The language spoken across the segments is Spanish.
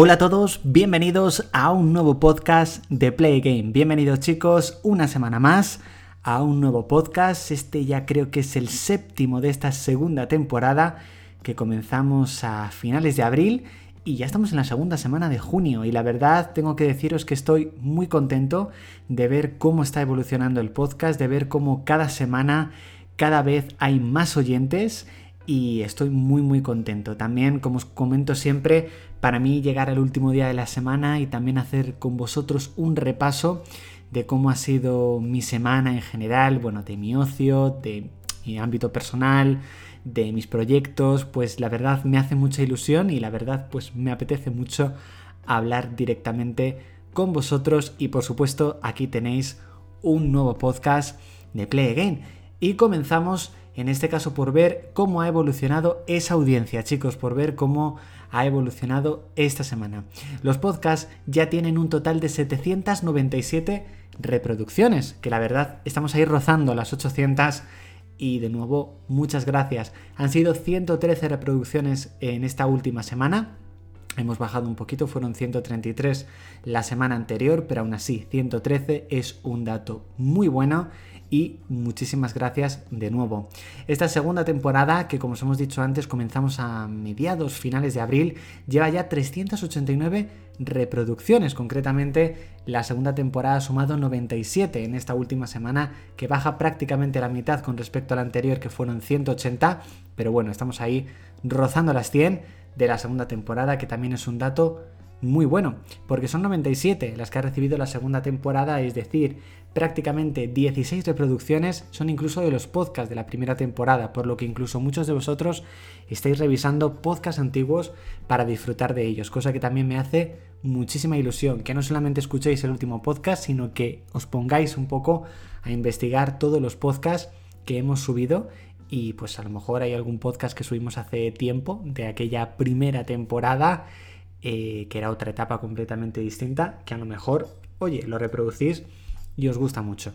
Hola a todos, bienvenidos a un nuevo podcast de Play Game. Bienvenidos chicos, una semana más a un nuevo podcast. Este ya creo que es el séptimo de esta segunda temporada que comenzamos a finales de abril y ya estamos en la segunda semana de junio y la verdad tengo que deciros que estoy muy contento de ver cómo está evolucionando el podcast, de ver cómo cada semana cada vez hay más oyentes y estoy muy muy contento. También, como os comento siempre, para mí llegar al último día de la semana y también hacer con vosotros un repaso de cómo ha sido mi semana en general, bueno, de mi ocio, de mi ámbito personal, de mis proyectos, pues la verdad me hace mucha ilusión y la verdad pues me apetece mucho hablar directamente con vosotros y por supuesto aquí tenéis un nuevo podcast de Play Again y comenzamos en este caso por ver cómo ha evolucionado esa audiencia, chicos, por ver cómo ha evolucionado esta semana. Los podcasts ya tienen un total de 797 reproducciones, que la verdad estamos ahí rozando las 800 y de nuevo muchas gracias. Han sido 113 reproducciones en esta última semana. Hemos bajado un poquito, fueron 133 la semana anterior, pero aún así 113 es un dato muy bueno y muchísimas gracias de nuevo. Esta segunda temporada, que como os hemos dicho antes, comenzamos a mediados, finales de abril, lleva ya 389 reproducciones. Concretamente, la segunda temporada ha sumado 97 en esta última semana, que baja prácticamente la mitad con respecto a la anterior, que fueron 180. Pero bueno, estamos ahí rozando las 100 de la segunda temporada, que también es un dato muy bueno, porque son 97 las que ha recibido la segunda temporada, es decir, prácticamente 16 reproducciones son incluso de los podcasts de la primera temporada, por lo que incluso muchos de vosotros estáis revisando podcasts antiguos para disfrutar de ellos, cosa que también me hace muchísima ilusión, que no solamente escuchéis el último podcast, sino que os pongáis un poco a investigar todos los podcasts que hemos subido y pues a lo mejor hay algún podcast que subimos hace tiempo de aquella primera temporada eh, que era otra etapa completamente distinta, que a lo mejor, oye, lo reproducís y os gusta mucho.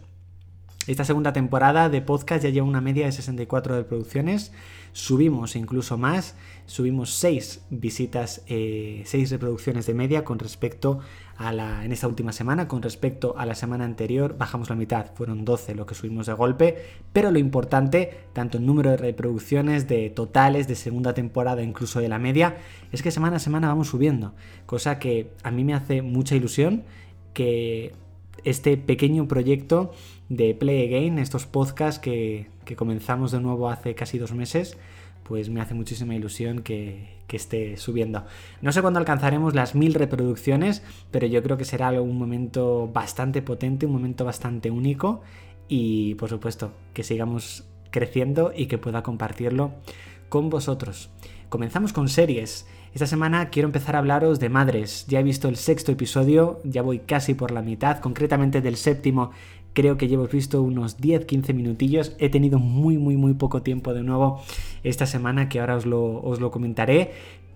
Esta segunda temporada de podcast ya lleva una media de 64 reproducciones. Subimos incluso más, subimos 6 visitas, 6 eh, reproducciones de media con respecto a la, en esta última semana. Con respecto a la semana anterior, bajamos la mitad, fueron 12 lo que subimos de golpe. Pero lo importante, tanto en número de reproducciones, de totales, de segunda temporada, incluso de la media, es que semana a semana vamos subiendo. Cosa que a mí me hace mucha ilusión que este pequeño proyecto de Play Again, estos podcasts que, comenzamos de nuevo hace casi dos meses, pues me hace muchísima ilusión que, que, esté subiendo. No sé cuándo alcanzaremos las mil reproducciones, pero yo creo que será un momento bastante potente, un momento bastante único y por supuesto que sigamos creciendo y que pueda compartirlo con vosotros. Comenzamos con series. Esta semana quiero empezar a hablaros de madres. Ya he visto el sexto episodio, ya voy casi por la mitad, concretamente del séptimo creo que llevo visto unos 10-15 minutillos. He tenido muy, muy, muy poco tiempo de nuevo esta semana, que ahora os lo, os lo comentaré.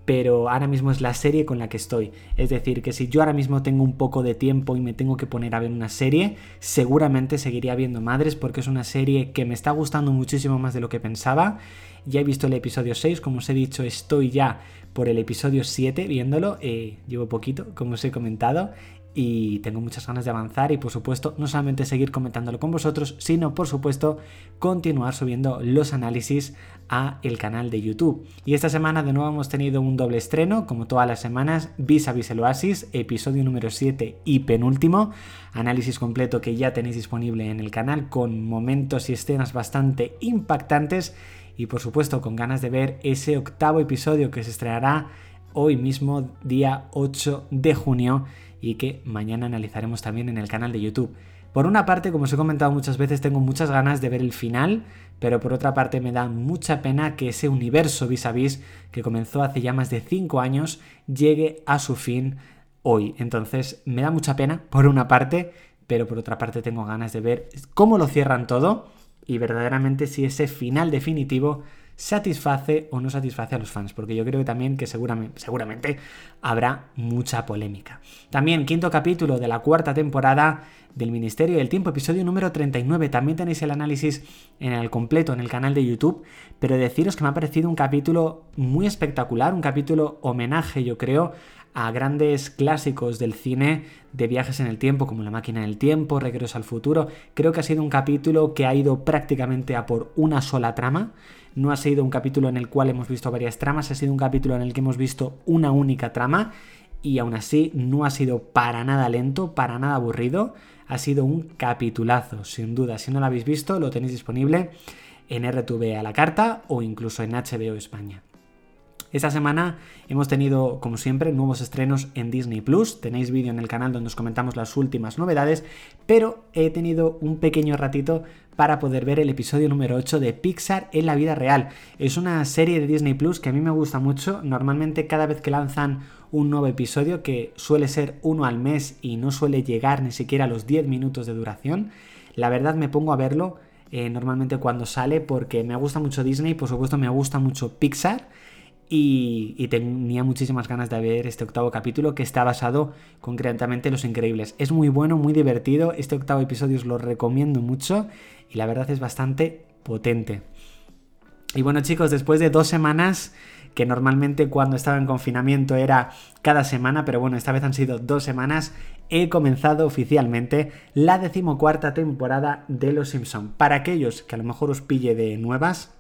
Pero ahora mismo es la serie con la que estoy. Es decir, que si yo ahora mismo tengo un poco de tiempo y me tengo que poner a ver una serie, seguramente seguiría viendo Madres porque es una serie que me está gustando muchísimo más de lo que pensaba ya he visto el episodio 6, como os he dicho, estoy ya por el episodio 7 viéndolo. Eh, llevo poquito, como os he comentado, y tengo muchas ganas de avanzar y por supuesto no solamente seguir comentándolo con vosotros, sino por supuesto continuar subiendo los análisis a el canal de YouTube. Y esta semana de nuevo hemos tenido un doble estreno, como todas las semanas, Vis a Vis el Oasis, episodio número 7 y penúltimo, análisis completo que ya tenéis disponible en el canal con momentos y escenas bastante impactantes y por supuesto con ganas de ver ese octavo episodio que se estrenará hoy mismo, día 8 de junio y que mañana analizaremos también en el canal de YouTube. Por una parte, como os he comentado muchas veces, tengo muchas ganas de ver el final, pero por otra parte me da mucha pena que ese universo vis a vis que comenzó hace ya más de 5 años llegue a su fin hoy. Entonces me da mucha pena, por una parte, pero por otra parte tengo ganas de ver cómo lo cierran todo y verdaderamente si ese final definitivo satisface o no satisface a los fans, porque yo creo también que seguramente, seguramente habrá mucha polémica. También quinto capítulo de la cuarta temporada del Ministerio del Tiempo, episodio número 39. También tenéis el análisis en el completo en el canal de YouTube, pero deciros que me ha parecido un capítulo muy espectacular, un capítulo homenaje, yo creo, a grandes clásicos del cine de viajes en el tiempo, como La máquina del tiempo, Regreso al futuro. Creo que ha sido un capítulo que ha ido prácticamente a por una sola trama. No ha sido un capítulo en el cual hemos visto varias tramas, ha sido un capítulo en el que hemos visto una única trama y aún así no ha sido para nada lento, para nada aburrido. Ha sido un capitulazo, sin duda. Si no lo habéis visto, lo tenéis disponible en RTV a la carta o incluso en HBO España. Esta semana hemos tenido, como siempre, nuevos estrenos en Disney Plus. Tenéis vídeo en el canal donde os comentamos las últimas novedades, pero he tenido un pequeño ratito para poder ver el episodio número 8 de Pixar en la vida real. Es una serie de Disney Plus que a mí me gusta mucho. Normalmente cada vez que lanzan un nuevo episodio, que suele ser uno al mes y no suele llegar ni siquiera a los 10 minutos de duración, la verdad me pongo a verlo eh, normalmente cuando sale porque me gusta mucho Disney, por supuesto me gusta mucho Pixar y, tenía muchísimas ganas de ver este octavo capítulo que está basado concretamente en Los Increíbles. Es muy bueno, muy divertido, este octavo episodio os lo recomiendo mucho y la verdad es bastante potente. Y bueno chicos, después de dos semanas, que normalmente cuando estaba en confinamiento era cada semana, pero bueno, esta vez han sido dos semanas, he comenzado oficialmente la decimocuarta temporada de Los Simpson. Para aquellos que a lo mejor os pille de nuevas,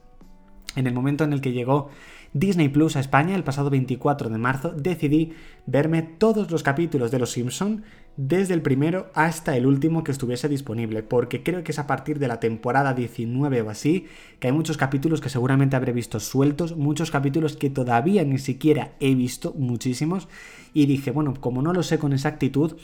en el momento en el que llegó Disney Plus a España el pasado 24 de marzo, decidí verme todos los capítulos de Los Simpson desde el primero hasta el último que estuviese disponible, porque creo que es a partir de la temporada 19 o así, que hay muchos capítulos que seguramente habré visto sueltos, muchos capítulos que todavía ni siquiera he visto, muchísimos, y dije, bueno, como no lo sé con exactitud,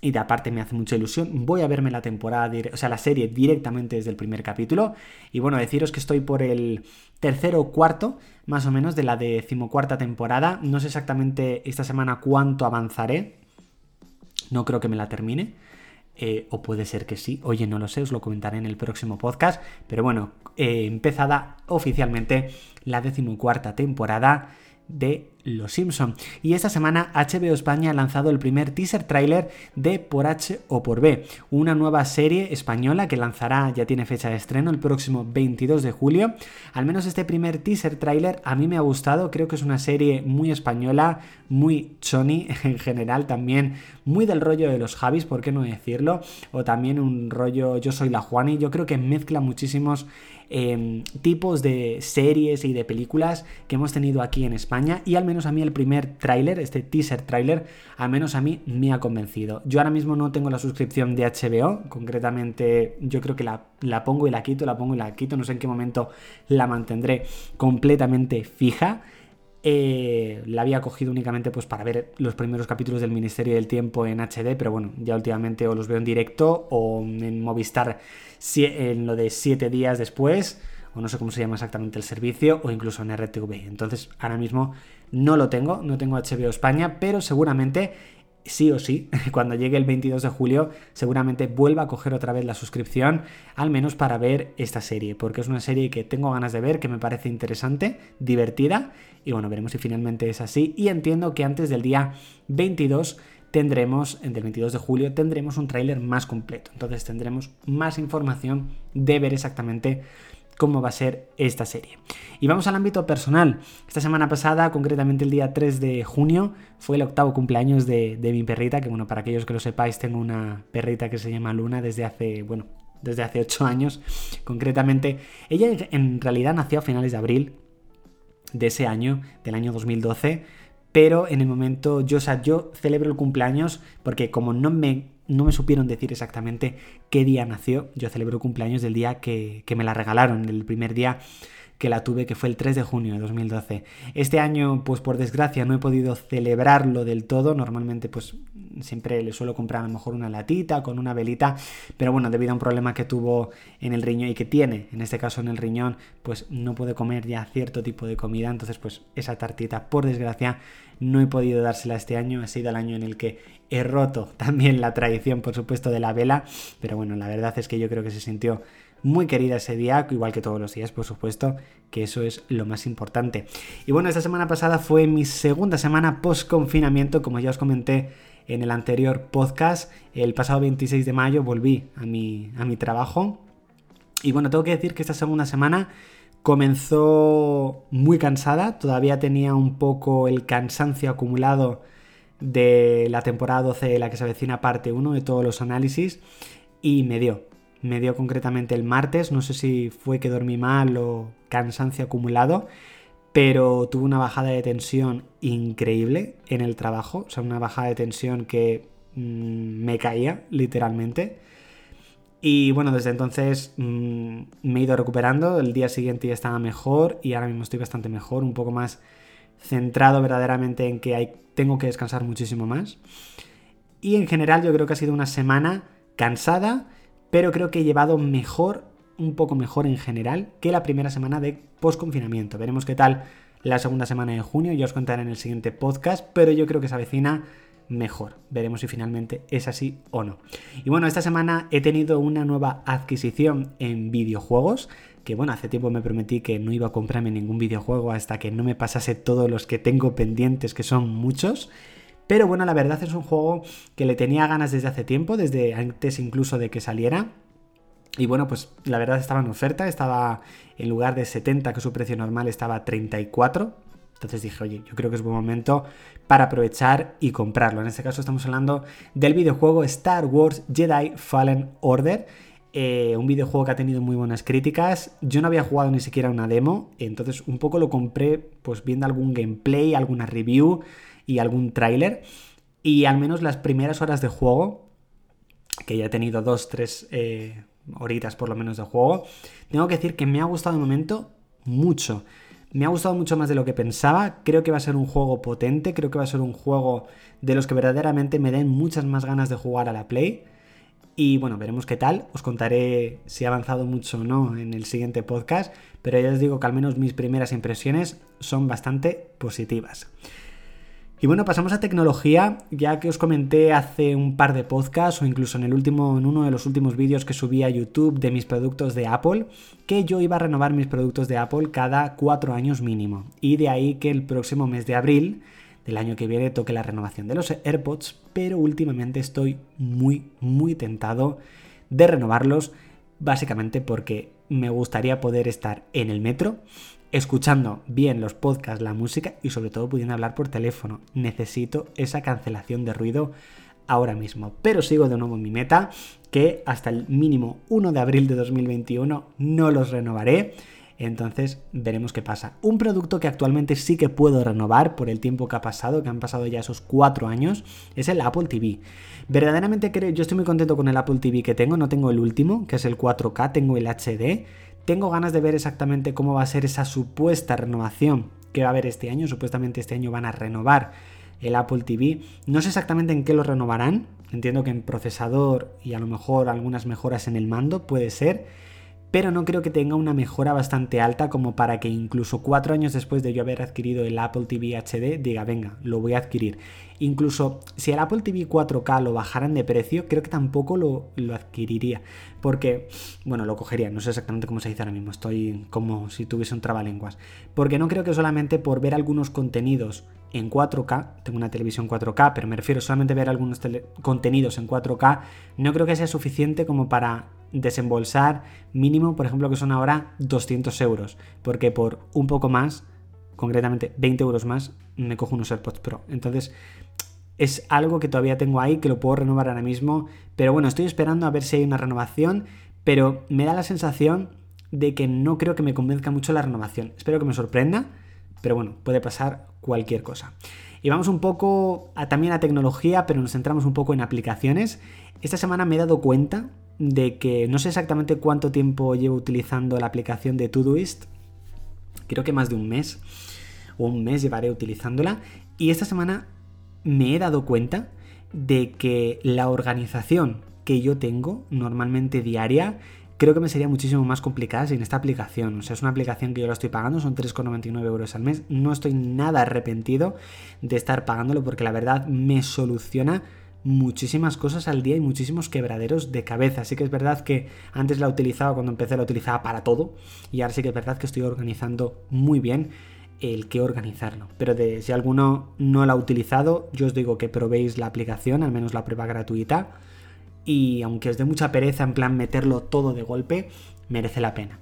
y de aparte me hace mucha ilusión. Voy a verme la temporada, o sea, la serie directamente desde el primer capítulo. Y bueno, deciros que estoy por el tercero o cuarto, más o menos, de la decimocuarta temporada. No sé exactamente esta semana cuánto avanzaré. No creo que me la termine. Eh, o puede ser que sí, oye, no lo sé, os lo comentaré en el próximo podcast. Pero bueno, eh, empezada oficialmente la decimocuarta temporada de Los Simpson. Y esta semana HBO España ha lanzado el primer teaser trailer de Por H o por B, una nueva serie española que lanzará, ya tiene fecha de estreno, el próximo 22 de julio. Al menos este primer teaser trailer a mí me ha gustado, creo que es una serie muy española, muy choni en general, también muy del rollo de los Javis, ¿por qué no decirlo? O también un rollo Yo soy la Juani, yo creo que mezcla muchísimos Em, tipos de series y de películas que hemos tenido aquí en España y al menos a mí el primer tráiler, este teaser tráiler, al menos a mí me ha convencido. Yo ahora mismo no tengo la suscripción de HBO, concretamente yo creo que la, la pongo y la quito, la pongo y la quito, no sé en qué momento la mantendré completamente fija. Eh, la había cogido únicamente pues para ver los primeros capítulos del Ministerio del Tiempo en HD, pero bueno, ya últimamente o los veo en directo o en Movistar en lo de 7 días después, o no sé cómo se llama exactamente el servicio, o incluso en RTV. Entonces, ahora mismo no lo tengo, no tengo HBO España, pero seguramente sí o sí, cuando llegue el 22 de julio, seguramente vuelva a coger otra vez la suscripción, al menos para ver esta serie, porque es una serie que tengo ganas de ver, que me parece interesante, divertida, y bueno, veremos si finalmente es así, y entiendo que antes del día 22 tendremos, del 22 de julio, tendremos un tráiler más completo, entonces tendremos más información de ver exactamente cómo va a ser esta serie. Y vamos al ámbito personal. Esta semana pasada, concretamente el día 3 de junio, fue el octavo cumpleaños de, mi perrita, que bueno, para aquellos que lo sepáis, tengo una perrita que se llama Luna desde hace, bueno, desde hace 8 años. Concretamente, ella en realidad nació a finales de abril de ese año, del año 2012, pero en el momento, yo, celebro el cumpleaños porque como no me no me supieron decir exactamente qué día nació. Yo celebro cumpleaños del día que, que me la regalaron, el primer día que la tuve, que fue el 3 de junio de 2012. Este año, pues por desgracia, no he podido celebrarlo del todo. Normalmente, pues siempre le suelo comprar a lo mejor una latita con una velita, pero bueno, debido a un problema que tuvo en el riñón y que tiene, en este caso en el riñón, pues no puede comer ya cierto tipo de comida. Entonces, pues esa tartita, por desgracia, no he podido dársela este año. Ha sido el año en el que he roto también la tradición, por supuesto, de la vela, pero bueno, la verdad es que yo creo que se sintió muy querida ese día, igual que todos los días, por supuesto, que eso es lo más importante. Y bueno, esta semana pasada fue mi segunda semana post confinamiento, como ya os comenté en el anterior podcast. El pasado 26 de mayo volví a mi, a mi trabajo. Y bueno, tengo que decir que esta segunda semana comenzó muy cansada, todavía tenía un poco el cansancio acumulado de la temporada 12 de la que se avecina parte 1 de todos los análisis y me dio. Me dio concretamente el martes, no sé si fue que dormí mal o cansancio acumulado, pero tuve una bajada de tensión increíble en el trabajo, o sea, una bajada de tensión que mm, me caía literalmente. Y bueno, desde entonces mm, me he ido recuperando, el día siguiente ya estaba mejor y ahora mismo estoy bastante mejor, un poco más centrado verdaderamente en que tengo que descansar muchísimo más. Y en general yo creo que ha sido una semana cansada, pero creo que he llevado mejor, un poco mejor en general, que la primera semana de post-confinamiento. Veremos qué tal la segunda semana de junio, ya os contaré en el siguiente podcast, pero yo creo que se avecina mejor. Veremos si finalmente es así o no. Y bueno, esta semana he tenido una nueva adquisición en videojuegos que bueno, hace tiempo me prometí que no iba a comprarme ningún videojuego hasta que no me pasase todos los que tengo pendientes, que son muchos. Pero bueno, la verdad es un juego que le tenía ganas desde hace tiempo, desde antes incluso de que saliera. Y bueno, pues la verdad estaba en oferta, estaba en lugar de 70, que su precio normal, estaba 34. Entonces dije, oye, yo creo que es buen momento para aprovechar y comprarlo. En este caso estamos hablando del videojuego Star Wars Jedi Fallen Order eh, un videojuego que ha tenido muy buenas críticas. Yo no había jugado ni siquiera una demo, entonces un poco lo compré pues viendo algún gameplay, alguna review y algún tráiler. Y al menos las primeras horas de juego, que ya he tenido dos, tres eh, horitas por lo menos de juego, tengo que decir que me ha gustado de momento mucho. Me ha gustado mucho más de lo que pensaba. Creo que va a ser un juego potente. Creo que va a ser un juego de los que verdaderamente me den muchas más ganas de jugar a la Play. Y bueno, veremos qué tal. Os contaré si ha avanzado mucho o no en el siguiente podcast. Pero ya os digo que al menos mis primeras impresiones son bastante positivas. Y bueno, pasamos a tecnología, ya que os comenté hace un par de podcasts o incluso en el último en uno de los últimos vídeos que subí a YouTube de mis productos de Apple, que yo iba a renovar mis productos de Apple cada cuatro años mínimo. Y de ahí que el próximo mes de abril del año que viene toque la renovación de los AirPods, pero últimamente estoy muy, muy tentado de renovarlos, básicamente porque me gustaría poder estar en el metro, escuchando bien los podcasts, la música y sobre todo pudiendo hablar por teléfono. Necesito esa cancelación de ruido ahora mismo. Pero sigo de nuevo mi meta, que hasta el mínimo 1 de abril de 2021 no los renovaré. Entonces veremos qué pasa. Un producto que actualmente sí que puedo renovar por el tiempo que ha pasado, que han pasado ya esos cuatro años, es el Apple TV. Verdaderamente creo, yo estoy muy contento con el Apple TV que tengo, no tengo el último, que es el 4K, tengo el HD. Tengo ganas de ver exactamente cómo va a ser esa supuesta renovación que va a haber este año. Supuestamente este año van a renovar el Apple TV. No sé exactamente en qué lo renovarán. Entiendo que en procesador y a lo mejor algunas mejoras en el mando, puede ser pero no creo que tenga una mejora bastante alta como para que incluso cuatro años después de yo haber adquirido el Apple TV HD diga, venga, lo voy a adquirir. Incluso si el Apple TV 4K lo bajaran de precio, creo que tampoco lo, lo adquiriría. Porque, bueno, lo cogería, no sé exactamente cómo se dice ahora mismo, estoy como si tuviese un trabalenguas. Porque no creo que solamente por ver algunos contenidos en 4K, tengo una televisión 4K, pero me refiero solamente a ver algunos contenidos en 4K, no creo que sea suficiente como para desembolsar mínimo, por ejemplo, que son ahora 200 euros, porque por un poco más, concretamente 20 euros más, me cojo unos AirPods Pro. Entonces, es algo que todavía tengo ahí, que lo puedo renovar ahora mismo, pero bueno, estoy esperando a ver si hay una renovación, pero me da la sensación de que no creo que me convenzca mucho la renovación. Espero que me sorprenda, pero bueno, puede pasar cualquier cosa. Y vamos un poco también a tecnología, pero nos centramos un poco en aplicaciones. Esta semana me he dado cuenta de que no sé exactamente cuánto tiempo llevo utilizando la aplicación de Todoist. Creo que más de un mes o un mes llevaré utilizándola. Y esta semana me he dado cuenta de que la organización que yo tengo normalmente diaria creo que me sería muchísimo más complicada sin esta aplicación. O sea, es una aplicación que yo la estoy pagando, son 3,99 euros al mes. No estoy nada arrepentido de estar pagándolo porque la verdad me soluciona muchísimas cosas al día y muchísimos quebraderos de cabeza. Así que es verdad que antes la utilizaba, cuando empecé la utilizaba para todo y ahora sí que es verdad que estoy organizando muy bien el que organizarlo. Pero de, si alguno no la ha utilizado, yo os digo que probéis la aplicación, al menos la prueba gratuita. Y aunque os dé mucha pereza en plan meterlo todo de golpe, merece la pena.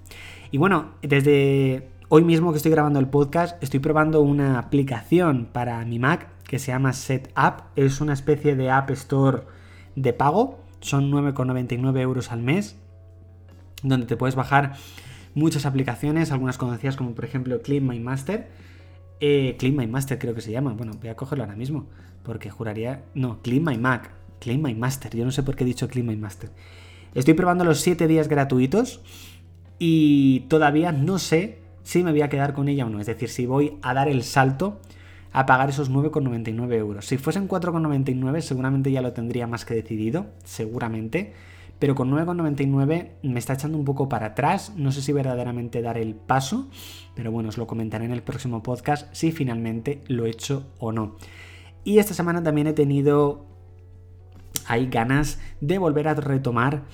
Y bueno, desde hoy mismo que estoy grabando el podcast, estoy probando una aplicación para mi Mac que se llama SetUp. Es una especie de App Store de pago. Son 9,99 euros al mes. Donde te puedes bajar muchas aplicaciones, algunas conocidas como por ejemplo Clean My Master. Eh, Clean My Master creo que se llama. Bueno, voy a cogerlo ahora mismo. Porque juraría... No, Clean My Mac. Clean My Master. Yo no sé por qué he dicho Clean My Master. Estoy probando los 7 días gratuitos. Y todavía no sé si me voy a quedar con ella o no. Es decir, si voy a dar el salto a pagar esos 9,99 euros. Si fuesen 4,99 seguramente ya lo tendría más que decidido, seguramente. Pero con 9,99 me está echando un poco para atrás. No sé si verdaderamente dar el paso, pero bueno, os lo comentaré en el próximo podcast si finalmente lo he hecho o no. Y esta semana también he tenido hay ganas de volver a retomar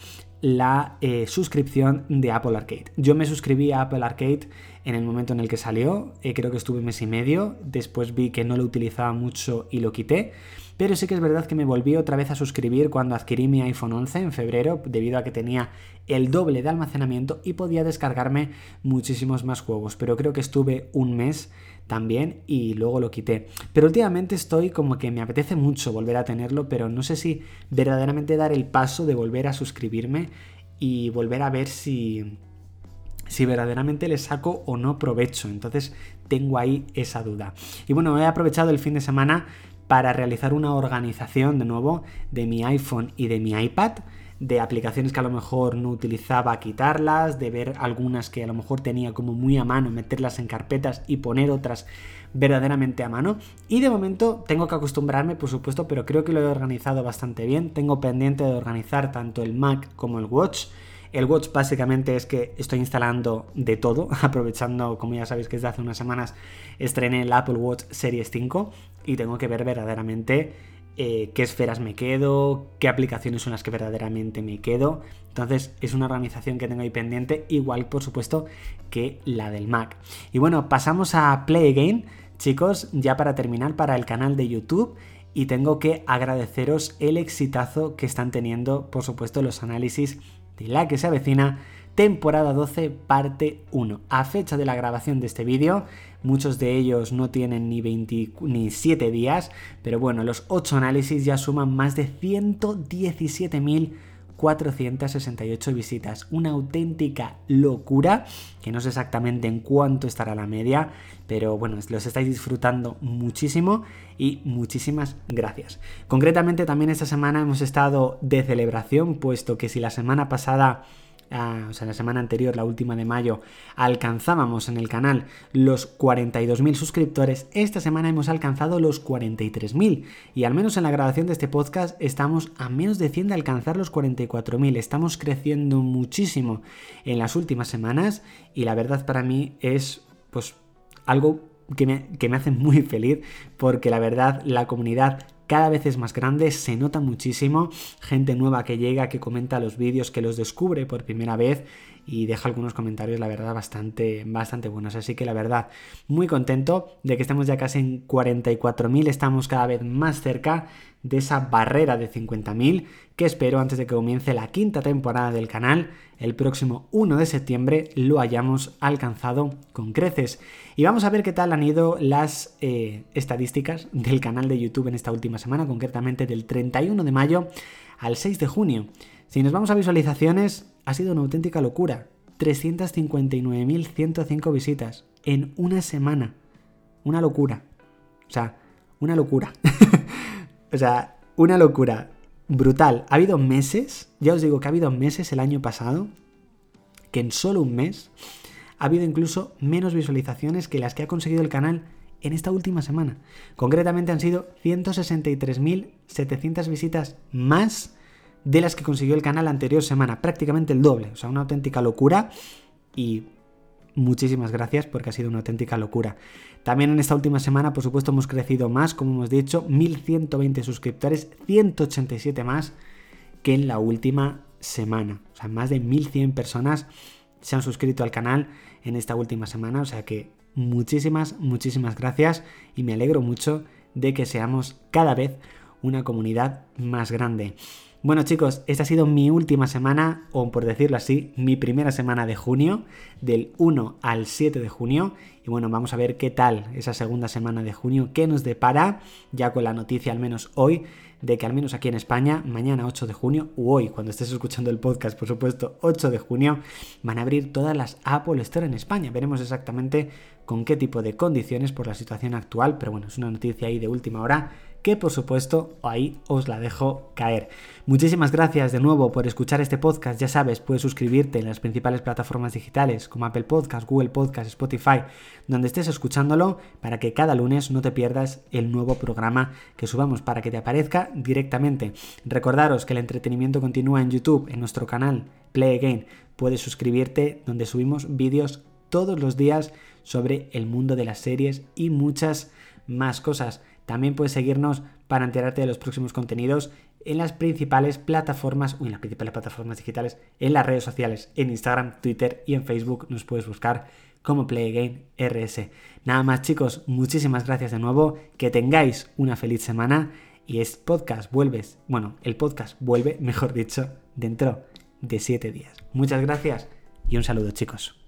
la eh, suscripción de Apple Arcade. Yo me suscribí a Apple Arcade en el momento en el que salió, eh, creo que estuve un mes y medio, después vi que no lo utilizaba mucho y lo quité, pero sí que es verdad que me volví otra vez a suscribir cuando adquirí mi iPhone 11 en febrero, debido a que tenía el doble de almacenamiento y podía descargarme muchísimos más juegos, pero creo que estuve un mes también y luego lo quité. Pero últimamente estoy como que me apetece mucho volver a tenerlo, pero no sé si verdaderamente dar el paso de volver a suscribirme y volver a ver si si verdaderamente le saco o no provecho. Entonces tengo ahí esa duda. Y bueno, he aprovechado el fin de semana para realizar una organización de nuevo de mi iPhone y de mi iPad de aplicaciones que a lo mejor no utilizaba, quitarlas, de ver algunas que a lo mejor tenía como muy a mano, meterlas en carpetas y poner otras verdaderamente a mano. Y de momento tengo que acostumbrarme, por supuesto, pero creo que lo he organizado bastante bien. Tengo pendiente de organizar tanto el Mac como el Watch el Watch básicamente es que estoy instalando de todo, aprovechando, como ya sabéis que desde hace unas semanas estrené el Apple Watch Series 5 y tengo que ver verdaderamente eh, qué esferas me quedo, qué aplicaciones son las que verdaderamente me quedo. Entonces es una organización que tengo ahí pendiente, igual por supuesto que la del Mac. Y bueno, pasamos a Play Again, chicos, ya para terminar para el canal de YouTube. Y tengo que agradeceros el exitazo que están teniendo, por supuesto, los análisis la que se avecina, temporada 12, parte 1. A fecha de la grabación de este vídeo, muchos de ellos no tienen ni, 20, ni 7 días, pero bueno, los 8 análisis ya suman más de 117.000 468 visitas. Una auténtica locura, que no sé exactamente en cuánto estará la media, pero bueno, los estáis disfrutando muchísimo y muchísimas gracias. Concretamente también esta semana hemos estado de celebración, puesto que si la semana pasada o sea, la semana anterior, la última de mayo, alcanzábamos en el canal los 42.000 suscriptores, esta semana hemos alcanzado los 43.000 y al menos en la grabación de este podcast estamos a menos de 100 de alcanzar los 44.000. Estamos creciendo muchísimo en las últimas semanas y la verdad para mí es pues algo que me, que me hace muy feliz porque la verdad la comunidad cada vez es más grande, se nota muchísimo, gente nueva que llega, que comenta los vídeos, que los descubre por primera vez y deja algunos comentarios, la verdad, bastante, bastante buenos. Así que la verdad, muy contento de que estemos ya casi en 44.000, estamos cada vez más cerca de esa barrera de 50.000 que espero antes de que comience la quinta temporada del canal, el próximo 1 de septiembre, lo hayamos alcanzado con creces. Y vamos a ver qué tal han ido las eh, estadísticas del canal de YouTube en esta última semana, concretamente del 31 de mayo al 6 de junio. Si nos vamos a visualizaciones, ha sido una auténtica locura. 359.105 visitas en una semana. Una locura. O sea, una locura. o sea, una locura. Brutal. Ha habido meses, ya os digo que ha habido meses el año pasado, que en solo un mes ha habido incluso menos visualizaciones que las que ha conseguido el canal en esta última semana. Concretamente han sido 163.700 visitas más de las que consiguió el canal la anterior semana, prácticamente el doble, o sea, una auténtica locura y muchísimas gracias porque ha sido una auténtica locura. También en esta última semana, por supuesto, hemos crecido más, como hemos dicho, 1120 suscriptores, 187 más que en la última semana. O sea, más de 1100 personas se han suscrito al canal en esta última semana, o sea que muchísimas, muchísimas gracias y me alegro mucho de que seamos cada vez una comunidad más grande. Bueno chicos, esta ha sido mi última semana, o por decirlo así, mi primera semana de junio, del 1 al 7 de junio. Y bueno, vamos a ver qué tal esa segunda semana de junio, qué nos depara, ya con la noticia al menos hoy, de que al menos aquí en España, mañana 8 de junio, o hoy, cuando estés escuchando el podcast, por supuesto, 8 de junio, van a abrir todas las Apple Store en España. Veremos exactamente con qué tipo de condiciones por la situación actual, pero bueno, es una noticia ahí de última hora que por supuesto ahí os la dejo caer. Muchísimas gracias de nuevo por escuchar este podcast. Ya sabes, puedes suscribirte en las principales plataformas digitales como Apple Podcast, Google Podcast, Spotify, donde estés escuchándolo para que cada lunes no te pierdas el nuevo programa que subamos para que te aparezca directamente. Recordaros que el entretenimiento continúa en YouTube, en nuestro canal Play Again. Puedes suscribirte donde subimos vídeos todos los días sobre el mundo de las series y muchas más cosas. También puedes seguirnos para enterarte de los próximos contenidos en las principales plataformas, o en las principales plataformas digitales, en las redes sociales, en Instagram, Twitter y en Facebook nos puedes buscar como Play RS. Nada más chicos, muchísimas gracias de nuevo, que tengáis una feliz semana y este podcast vuelves, bueno, el podcast vuelve, mejor dicho, dentro de 7 días. Muchas gracias y un saludo chicos.